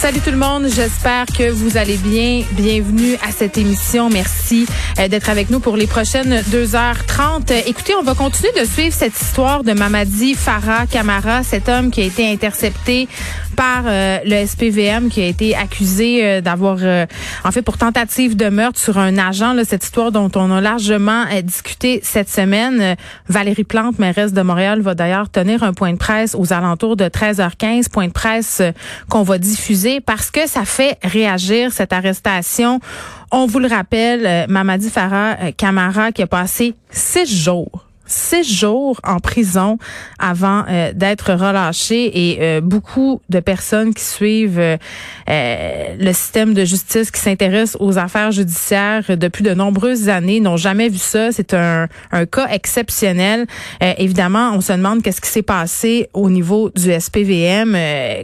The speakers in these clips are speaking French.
Salut tout le monde, j'espère que vous allez bien. Bienvenue à cette émission. Merci euh, d'être avec nous pour les prochaines 2h30. Écoutez, on va continuer de suivre cette histoire de Mamadi Farah Kamara, cet homme qui a été intercepté par euh, le SPVM, qui a été accusé euh, d'avoir, en fait, pour tentative de meurtre sur un agent. Cette histoire dont on a largement discuté cette semaine. Valérie Plante, mairesse de Montréal, va d'ailleurs tenir un point de presse aux alentours de 13h15, point de presse qu'on va diffuser parce que ça fait réagir cette arrestation. On vous le rappelle, euh, Mamadi Farah euh, Camara qui a passé six jours six jours en prison avant euh, d'être relâché et euh, beaucoup de personnes qui suivent euh, le système de justice, qui s'intéressent aux affaires judiciaires depuis de nombreuses années, n'ont jamais vu ça. C'est un, un cas exceptionnel. évidemment, on se demande qu'est-ce qui s'est passé au niveau du SPVM,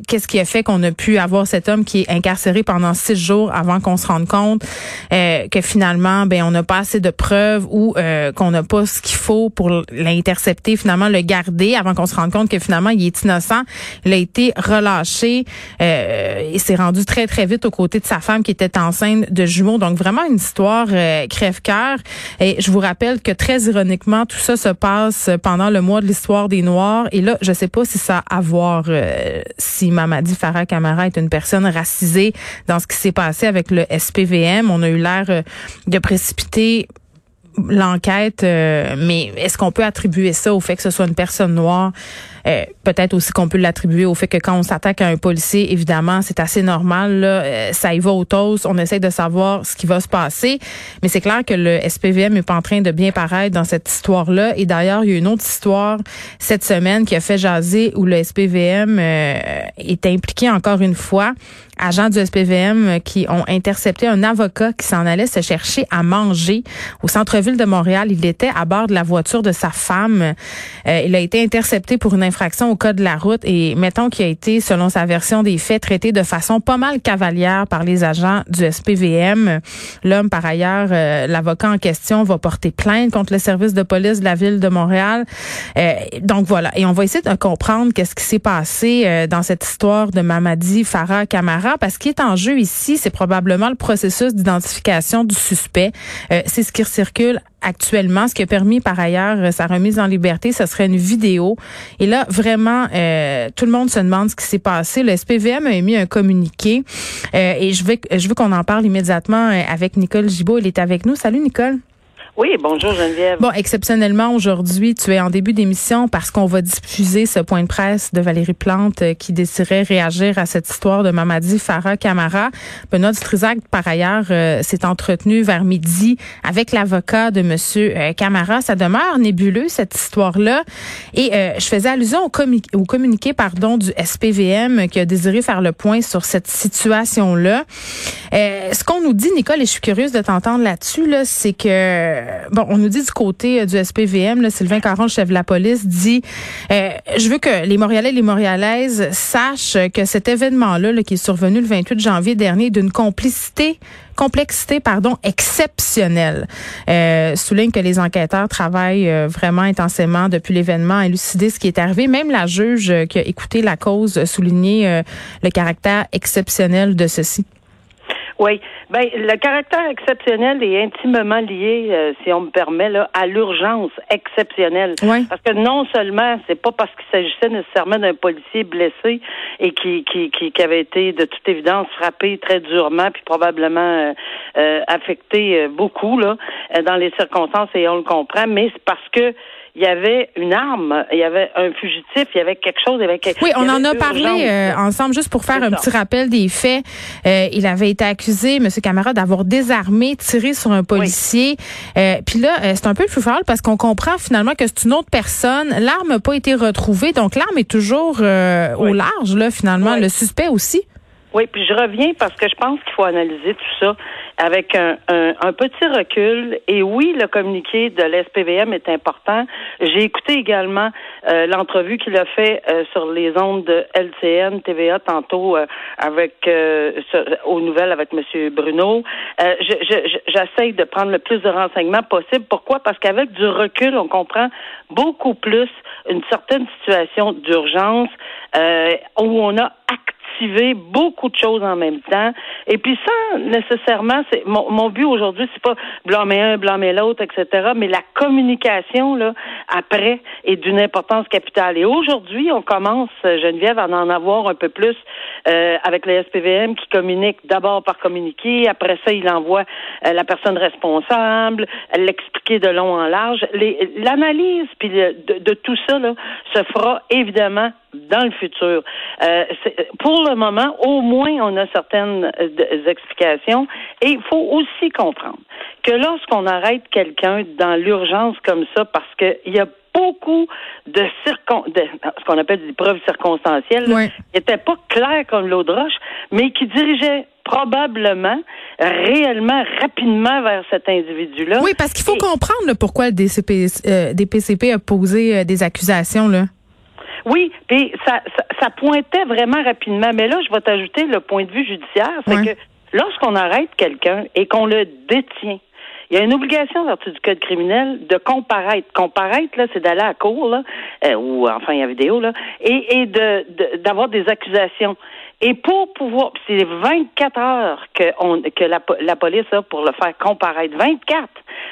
qu'est-ce qui a fait qu'on a pu avoir cet homme qui est incarcéré pendant six jours avant qu'on se rende compte que finalement, ben on n'a pas assez de preuves ou qu'on n'a pas ce qu'il faut pour l'intercepter, finalement le garder avant qu'on se rende compte que finalement il est innocent. Il a été relâché euh, et s'est rendu très très vite aux côtés de sa femme qui était enceinte de jumeaux. Donc vraiment une histoire euh, crève-cœur. Et je vous rappelle que très ironiquement tout ça se passe pendant le mois de l'histoire des Noirs. Et là je sais pas si ça a à voir euh, si Mamadi Farah Camara est une personne racisée dans ce qui s'est passé avec le SPVM. On a eu l'air euh, de précipiter l'enquête, euh, mais est-ce qu'on peut attribuer ça au fait que ce soit une personne noire? Euh, peut-être aussi qu'on peut l'attribuer au fait que quand on s'attaque à un policier, évidemment, c'est assez normal. Là, euh, ça y va au. On essaie de savoir ce qui va se passer. Mais c'est clair que le SPVM n'est pas en train de bien paraître dans cette histoire-là. Et d'ailleurs, il y a une autre histoire cette semaine qui a fait jaser où le SPVM est impliqué encore une fois. Agents du SPVM qui ont intercepté un avocat qui s'en allait se chercher à manger au centre ville de Montréal. Il était à bord de la voiture de sa femme. Euh, il a été intercepté pour une infraction au code de la route et mettons qu'il a été, selon sa version des faits, traité de façon pas mal cavalière par les agents du SPVM. L'homme, par ailleurs, euh, l'avocat en question va porter plainte contre le service de police de la ville de Montréal. Euh, donc voilà. Et on va essayer de comprendre qu'est-ce qui s'est passé dans cette histoire de Mamadi Farah Camara parce qu'il est en jeu ici, c'est probablement le processus d'identification du suspect. c'est ce qui circule actuellement. Ce qui a permis par ailleurs euh, sa remise en liberté, ce serait une vidéo. Et là, vraiment, euh, tout le monde se demande ce qui s'est passé. Le SPVM a émis un communiqué euh, et je veux, je veux qu'on en parle immédiatement avec Nicole Gibault. Elle est avec nous. Salut Nicole. Oui, bonjour Geneviève. Bon, exceptionnellement aujourd'hui, tu es en début d'émission parce qu'on va diffuser ce point de presse de Valérie Plante euh, qui désirait réagir à cette histoire de Mamadi Farah Camara. Benoît Dutrisac, par ailleurs, euh, s'est entretenu vers midi avec l'avocat de Monsieur euh, Camara. Ça demeure nébuleux cette histoire-là. Et je faisais allusion au, communiqué pardon du SPVM qui a désiré faire le point sur cette situation-là. ce qu'on nous dit, Nicole, et je suis curieuse de t'entendre là-dessus, là, c'est que euh, bon, on nous dit du côté euh, du SPVM, là, Sylvain Caron, chef de la police, dit euh, je veux que les Montréalais et les Montréalaises sachent que cet événement-là, là, qui est survenu le 28 janvier dernier, d'une complicité complexité pardon exceptionnelle. Euh, souligne que les enquêteurs travaillent vraiment intensément depuis l'événement à élucider ce qui est arrivé. Même la juge qui a écouté la cause souligné le caractère exceptionnel de ceci. Oui. Ben, le caractère exceptionnel est intimement lié, euh, si on me permet, là, à l'urgence exceptionnelle. Parce que non seulement, c'est pas parce qu'il s'agissait nécessairement d'un policier blessé et qui, qui, qui, qui, avait été de toute évidence frappé très durement, puis probablement euh, euh affecté euh, beaucoup là, dans les circonstances, et on le comprend, mais c'est parce que il y avait une arme, il y avait un fugitif, il y avait quelque chose, il y avait quelque Oui, on en a parlé euh, ensemble, juste pour faire un petit rappel des faits. Euh, il avait été accusé, M. Camara, d'avoir désarmé, tiré sur un policier. Euh, puis là, c'est un peu plus fort parce qu'on comprend finalement que c'est une autre personne. L'arme n'a pas été retrouvée, donc l'arme est toujours au large, là, finalement. Le suspect aussi. Oui, puis je reviens parce que je pense qu'il faut analyser tout ça. Avec un, un, petit recul. Et oui, le communiqué de l'SPVM est important. J'ai écouté également euh, l'entrevue qu'il a fait euh, sur les ondes de LCN, TVA tantôt euh, avec aux nouvelles avec M. Bruno. J'essaye de prendre le plus de renseignements possible. Pourquoi? Parce qu'avec du recul, on comprend beaucoup plus une certaine situation d'urgence où on a beaucoup de choses en même temps. Et puis ça, nécessairement, c'est mon, mon but aujourd'hui, c'est pas blâmer un, blâmer l'autre, etc. Mais la communication là après est d'une importance capitale. Et aujourd'hui, on commence, Geneviève, à en avoir un peu plus euh, avec les SPVM qui communique d'abord par communiqué, après ça, il envoie euh, la personne responsable, l'expliquer de long en large. L'analyse puis de, de, tout ça là, se fera évidemment dans le futur. Euh, pour le moment, au moins, on a certaines euh, explications. Et il faut aussi comprendre que lorsqu'on arrête quelqu'un dans l'urgence comme ça, parce qu'il y a beaucoup de, circon de ce qu'on appelle des preuves circonstancielles, qui n'étaient pas claires comme l'eau de roche, mais qui dirigeaient probablement réellement rapidement vers cet individu-là. Oui, parce qu'il faut comprendre pourquoi des, CP, euh, des PCP a posé des accusations. Là. Oui, puis ça, ça, pointait vraiment rapidement. Mais là, je vais t'ajouter le point de vue judiciaire, c'est que lorsqu'on arrête quelqu'un et qu'on le détient, il y a une obligation vertu du code criminel de comparaître. Comparaître, là, c'est d'aller à cour, là, euh, ou enfin il y a vidéo, là, et, et de d'avoir des accusations. Et pour pouvoir, c'est 24 heures que, on, que la, la police a pour le faire comparaître. 24.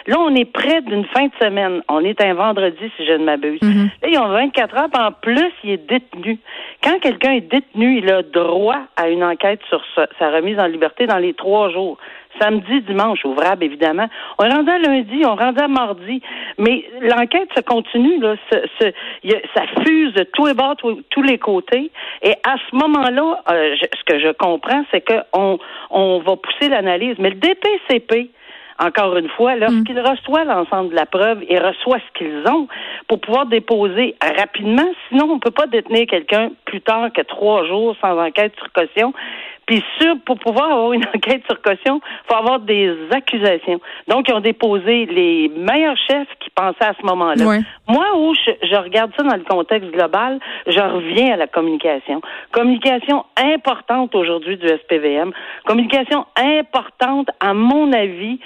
Là, on est près d'une fin de semaine. On est un vendredi, si je ne m'abuse. Mm-hmm. Là, ils ont 24 heures, en plus, il est détenu. Quand quelqu'un est détenu, il a droit à une enquête sur sa, remise en liberté dans les trois jours samedi, dimanche, ouvrable évidemment. On rendu à lundi, on rendu à mardi, mais l'enquête se continue, là, ça fuse de tous les bords, tous les côtés, et à ce moment-là, euh, ce que je comprends, c'est qu'on on va pousser l'analyse, mais le DPCP, encore une fois, mm. reçoit l'ensemble de la preuve, il reçoit ce qu'ils ont pour pouvoir déposer rapidement. Sinon, on ne peut pas détenir quelqu'un plus tard que trois jours sans enquête sur caution. Puis sûr, pour pouvoir avoir une enquête sur caution, il faut avoir des accusations. Donc, ils ont déposé les meilleurs chefs qui pensaient à ce moment-là. Moi, où je, je, regarde ça dans le contexte global, je reviens à la communication. Communication importante aujourd'hui du SPVM. Communication importante, à mon avis,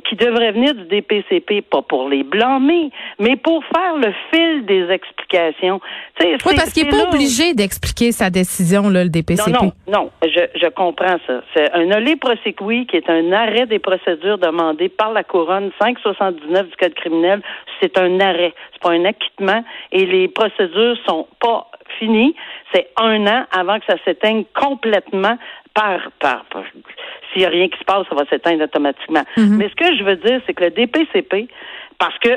qui devrait venir du DPCP, pas pour les blâmer, mais pour faire le fil des explications. oui, parce qu'il n'est pas obligé d'expliquer sa décision, là, le DPCP. Non, non, non, je, je comprends ça. C'est un olé prosequi qui est un arrêt des procédures demandées par la couronne 579 du Code criminel. C'est un arrêt, c'est pas un acquittement et les procédures sont pas finies. C'est un an avant que ça s'éteigne complètement par, par, s'il n'y a rien qui se passe, ça va s'éteindre automatiquement. Mhm. Mais ce que je veux dire, c'est que le DPCP, parce que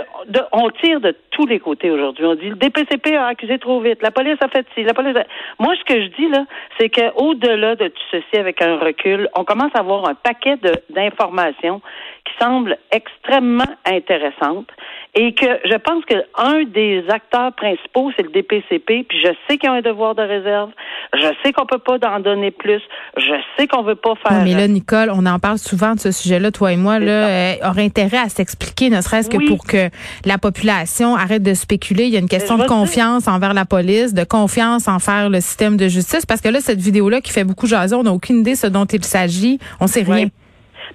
on tire de tous les côtés aujourd'hui. On dit le DPCP a accusé trop vite, la police a fait ci, la police. Moi, ce que je dis là, c'est quau delà de tout ceci, avec un recul, on commence à avoir un paquet d'informations qui semblent extrêmement intéressantes et que je pense que un des acteurs principaux, c'est le DPCP, puis je sais qu'ils ont un devoir de réserve, je sais qu'on peut pas en donner plus, je sais qu'on veut pas faire. mais là, Nicole, on en parle souvent de ce sujet-là, toi et moi, là, euh, aurait intérêt à s'expliquer, ne serait-ce que pour que la population arrête de spéculer. Il y a une question de confiance envers la police, de confiance envers le système de justice, parce que là, cette vidéo-là qui fait beaucoup jaser, on n'a aucune idée ce dont il s'agit, on sait rien.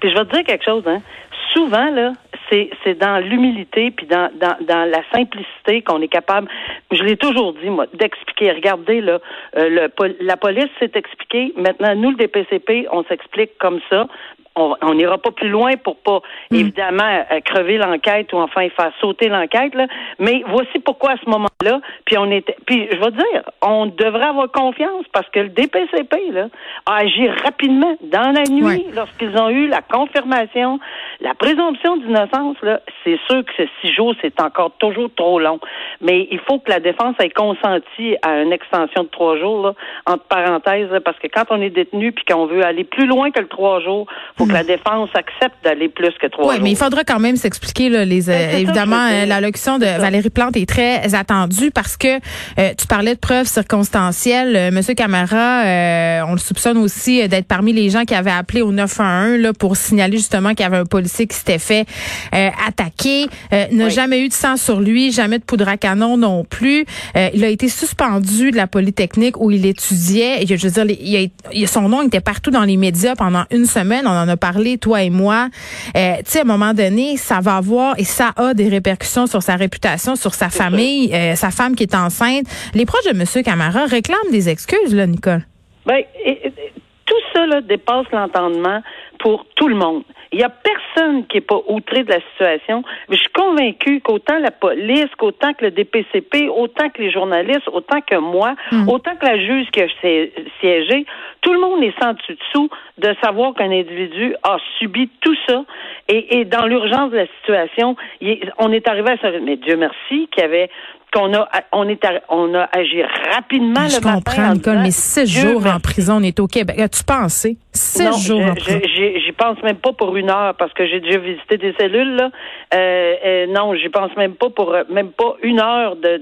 Puis je vais te dire quelque chose, hein. Souvent, là, c'est dans l'humilité puis dans, dans, dans la simplicité qu'on est capable, je l'ai toujours dit, moi, d'expliquer. Regardez, là, euh, le, la police s'est expliquée. Maintenant, nous, le DPCP, on s'explique comme ça on n'ira pas plus loin pour pas mm. évidemment euh, crever l'enquête ou enfin faire sauter l'enquête là. Mais voici pourquoi à ce moment-là, puis on était, puis je vais dire, on devrait avoir confiance parce que le DPCP là a agi rapidement dans la nuit lorsqu'ils ont eu la confirmation La présomption d'innocence, là, c'est sûr que six jours, c'est encore toujours trop long. Mais il faut que la défense ait consenti à une extension de trois jours, là, entre parenthèses, parce que quand on est détenu puis qu'on veut aller plus loin que le trois jours, faut que la hmm. défense accepte d'aller plus que trois jours. Oui, mais il faudra quand même s'expliquer, là, les, ben, euh, évidemment, euh, l'allocution de Valérie Plante est très attendue parce que euh, tu parlais de preuves circonstancielles. Monsieur Camara, on le soupçonne aussi d'être parmi les gens qui avaient appelé au 911 là, pour signaler justement qu'il y avait un policier qui s'était fait attaquer. n'a jamais eu de sang sur lui, jamais de poudre à canon non plus. il a été suspendu de la Polytechnique où il étudiait. je veux dire, il a, son nom était partout dans les médias pendant une semaine. On en a parlé, toi et moi. Euh, tu sais, à un moment donné, ça va avoir et ça a des répercussions sur sa réputation, sur sa famille, euh, sa femme qui est enceinte. Les proches de M. Camara réclament des excuses, là, Nicole. Ben, tout ça là, dépasse l'entendement pour tout le monde. Il n'y a personne qui n'est pas outré de la situation. Mais je suis convaincue qu'autant la police, qu'autant que le DPCP, autant que les journalistes, autant que moi, hmm. autant que la juge qui a siégé, tout le monde est sans dessous de savoir qu'un individu a subi tout ça. Et, dans l'urgence de la situation, on est arrivé à ça. Mais Dieu merci qu'il y avait qu'on a on est on a agi rapidement je le comprends, Nicole, mais six jours en prison, on est au Québec. As-tu pensé? Six jours en prison. J'y pense même pas pour une heure parce que j'ai déjà visité des cellules. Là. Euh, euh, non, j'y pense même pas pour euh, même pas une heure de,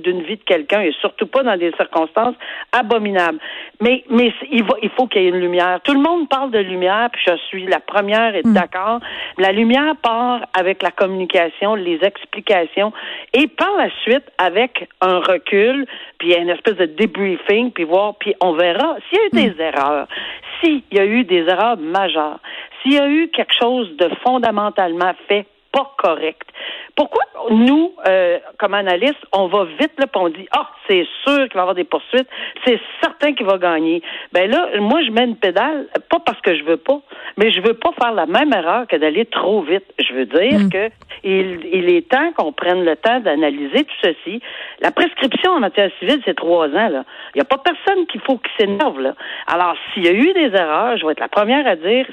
d'une vie de quelqu'un et surtout pas dans des circonstances abominables. Mais mais il va il faut qu'il y ait une lumière. Tout le monde parle de lumière, puis je suis la première et hmm. d'accord. La lumière part avec la communication, les explications et par la suite avec un recul, puis une espèce de debriefing, puis voir, puis on verra s'il y a eu des hmm. erreurs, s'il y a eu des erreurs majeures, s'il y a eu quelque chose de fondamentalement fait pas correct. Pourquoi nous, euh, comme analystes, on va vite là, on dit ah c'est sûr qu'il va y avoir des poursuites, c'est certain qu'il va gagner. Ben là, moi je mets une pédale, pas parce que je veux pas, mais je veux pas faire la même erreur que d'aller trop vite. Je veux dire mm. que il, est temps qu'on prenne le temps d'analyser tout ceci. La prescription en matière civile, c'est trois ans. Là. Il n'y a pas personne qu'il faut qui s'énerve. Là. Alors, s'il y a eu des erreurs, je vais être la première à dire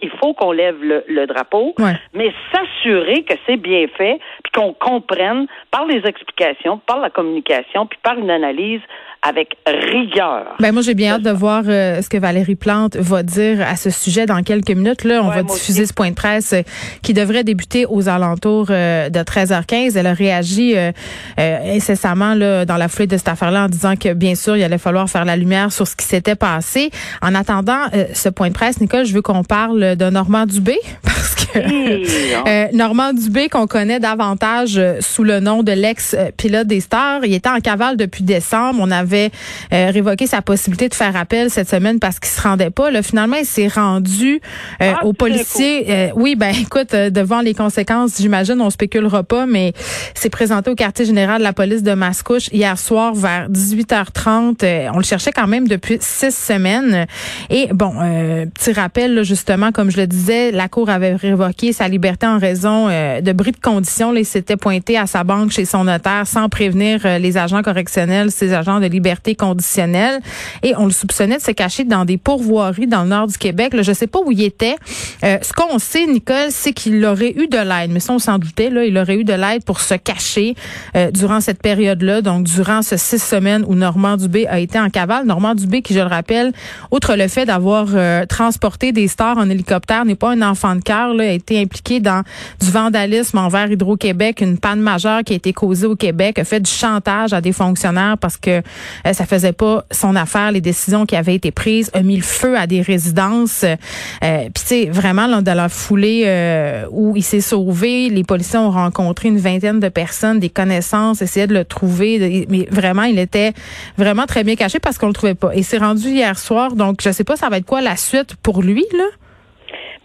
il faut qu'on lève le, drapeau, mais s'assurer que c'est bien fait, puis qu'on comprenne par les explications, par la communication, puis par une analyse avec rigueur. Ben moi j'ai bien hâte de voir euh, ce que Valérie Plante va dire à ce sujet dans quelques minutes. Là, on va diffuser ce point de presse euh, qui devrait débuter aux alentours euh, de 13h15. Elle a réagi incessamment là, dans la foulée de cette affaire-là en disant que bien sûr il allait falloir faire la lumière sur ce qui s'était passé. En attendant ce point de presse, Nicole, je veux qu'on parle de Normand Dubé parce que Normand Dubé qu'on connaît davantage sous le nom de l'ex-pilote des stars, il était en cavale depuis décembre. On avait euh, révoqué sa possibilité de faire appel cette semaine parce qu'il se rendait pas. Là, finalement, il s'est rendu euh, ah, aux policiers. Euh, oui, ben écoute, devant les conséquences, j'imagine, on spéculera pas, mais s'est présenté au quartier général de la police de Mascouche hier soir vers 18h30. on le cherchait quand même depuis six semaines. Et bon, petit rappel, justement, comme je le disais, la Cour avait révoqué sa liberté en raison de bris de conditions. il s'était pointé à sa banque chez son notaire sans prévenir les agents correctionnels, ses agents de liberté conditionnelle. Et on le soupçonnait de se cacher dans des pourvoiries dans le nord du Québec. Là, je sais pas où il était. Euh, ce qu'on sait, Nicole, c'est qu'il aurait eu de l'aide. Mais ça, on s'en doutait. Là, il aurait eu de l'aide pour se cacher euh, durant cette période-là. Donc, durant ces six semaines où Normand Dubé a été en cavale. Normand Dubé, qui, je le rappelle, outre le fait d'avoir euh, transporté des stars en hélicoptère, n'est pas un enfant de cœur. Là, a été impliqué dans du vandalisme envers Hydro-Québec, une panne majeure qui a été causée au Québec, a fait du chantage à des fonctionnaires parce que euh, ça faisait pas son affaire, les décisions qui avaient été prises, a mis le feu à des résidences. Euh, Puis tu vraiment là, dans la foulée euh, où il s'est sauvé, les policiers ont rencontré une vingtaine de personnes, des connaissances, essayaient de le trouver, mais vraiment, il était vraiment très bien caché parce qu'on le trouvait pas. Et c'est rendu hier soir, donc je sais pas, ça va être quoi la suite pour lui là?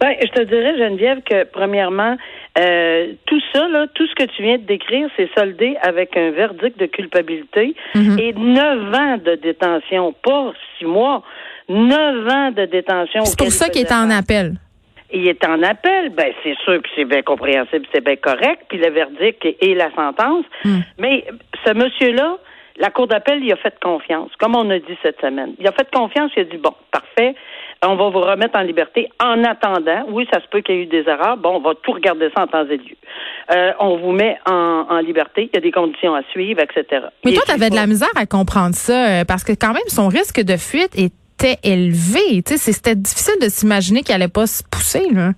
Ben, je te dirais, Geneviève, que premièrement, euh, tout ça, là, tout ce que tu viens de décrire, c'est soldé avec un verdict de culpabilité mhm. et neuf ans de détention, pas six mois, neuf ans de détention. C'est pour ça qu'il est en appel. Il est en appel, ben c'est sûr que c'est bien compréhensible, c'est bien correct, puis le verdict et la sentence. Hmm. Mais ce monsieur-là, La Cour d'appel, il a fait confiance, comme on a dit cette semaine. Il a fait confiance, il a dit, bon, parfait, on va vous remettre en liberté en attendant. Oui, ça se peut qu'il y ait eu des erreurs. Bon, on va tout regarder ça en temps et lieu. Euh, on vous met en, liberté. Il y a des conditions à suivre, etc. Mais toi, tu avais de la misère à comprendre ça euh, parce que quand même, son risque de fuite était élevé. C'était difficile de s'imaginer qu'il allait pas se pousser. Là.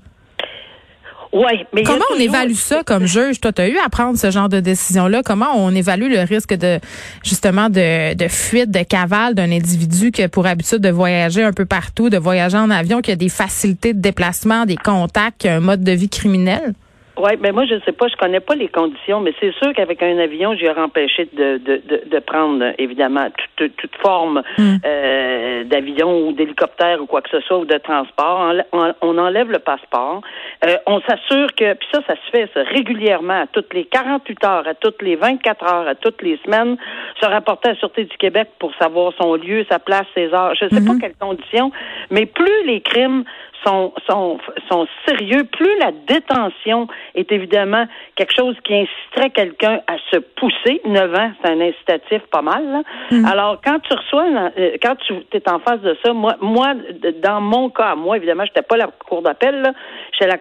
Mais comment on évalue ça comme juge? Toi, tu as eu à prendre ce genre de décision-là. Comment on évalue le risque de justement de, de fuite, de cavale d'un individu qui a pour habitude de voyager un peu partout, de voyager en avion, qui a des facilités de déplacement, des contacts, qui a un mode de vie criminel? Oui, mais moi, je ne sais pas, je connais pas les conditions, mais c'est sûr qu'avec un avion, j'aurais empêché de, de, de, de, prendre, évidemment, toute, toute forme hmm. euh, d'avion ou d'hélicoptère ou quoi que ce soit, ou de transport. On, enlève le passeport. Euh, on s'assure que, puis ça, ça se fait ça, régulièrement, à toutes les 48 heures, à toutes les 24 heures, à toutes les semaines, se rapporter à la Sûreté du Québec pour savoir son lieu, sa place, ses heures. Je ne sais pas hmm. quelles conditions, mais plus les crimes sont, sont, sont sérieux, plus la détention est évidemment quelque chose qui inciterait quelqu'un à se pousser. 9 ans, c'est un incitatif pas mal. Mm. Alors, quand tu reçois, euh, quand tu es en face de ça, moi, moi, dans mon cas, moi, évidemment, j'étais pas la cour d'appel, là. La,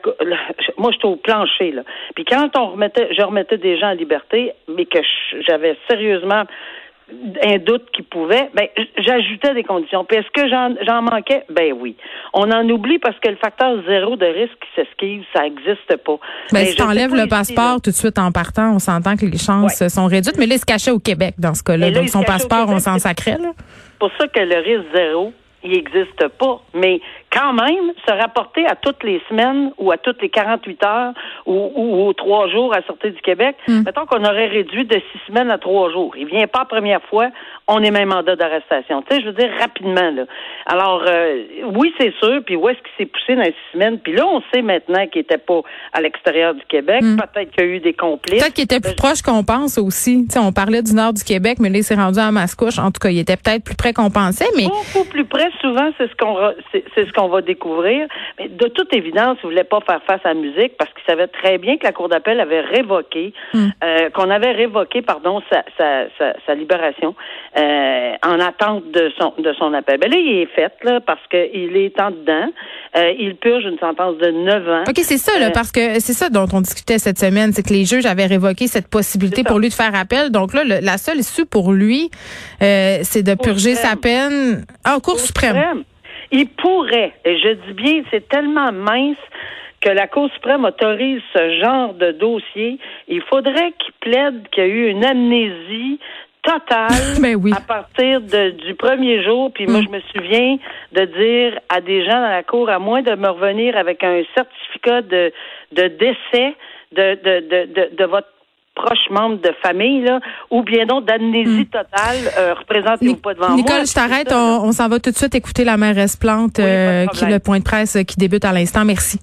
moi, j'étais au plancher, là. Puis quand on remettait, je remettais des gens en liberté, mais que j'avais sérieusement un doute qui pouvait, ben j'ajoutais des conditions. Puis est-ce que j'en manquais? Ben oui. On en oublie parce que le facteur zéro de risque qui s'esquive, ça n'existe pas. Ben, mais si tu enlèves le passeport tout de suite en partant, on s'entend que les chances sont réduites. Mais là, il se cachait au Québec dans ce cas-là. Donc son passeport, on s'en sacrait. C'est pour ça que le risque zéro, il n'existe pas. Mais quand même, se rapporter à toutes les semaines ou à toutes les 48 heures ou, ou, aux trois jours à sortir du Québec, hmm. mettons qu'on aurait réduit de six semaines à trois jours. Il vient pas la première fois, on est même mandat d'arrestation. Tu sais, je veux dire rapidement là. Alors euh, oui, c'est sûr. Puis où est-ce qu'il s'est poussé dans les six semaines? Puis là, on sait maintenant qu'il était pas à l'extérieur du Québec. Hmm. Peut-être qu'il y a eu des complices. Peut-être qu'il était plus proche qu'on pense aussi. Tu sais, on parlait du nord du Québec, mais là, il s'est rendu à Mascouche. En tout cas, il était peut-être plus près qu'on pensait, mais beaucoup plus près. Souvent, c'est ce qu'on c'est ce qu'on va découvrir. Mais de toute évidence, il voulait pas faire face à la musique parce qu'il savait très bien que la Cour d'appel avait révoqué, hmm. euh, qu'on avait révoqué, pardon, sa, sa, sa, libération euh, en attente de son de son appel. Ben là, il est fait là parce qu'il est en dedans. Euh, il purge une sentence de 9 ans. OK, c'est ça, là, parce que c'est ça dont on discutait cette semaine, c'est que les juges avaient révoqué cette possibilité pour lui de faire appel. Donc là, la seule issue pour lui, c'est de purger sa peine. Ah, Cour, suprême. Il pourrait, et je dis bien, c'est tellement mince que la Cour suprême autorise ce genre de dossier. Il faudrait qu'il plaide qu'il y a eu une amnésie totale ben oui. à partir du premier jour. Puis moi, mm. je me souviens de dire à des gens dans la cour, à moins de me revenir avec un certificat de, de décès de, de, de, de votre proches membres de famille, là, ou bien donc d'amnésie hmm. totale, euh, représentez-vous pas devant moi. Nicole, je t'arrête. On, s'en va tout de suite écouter la mairesse Plante, euh, qui est le point de presse qui débute à l'instant. Merci.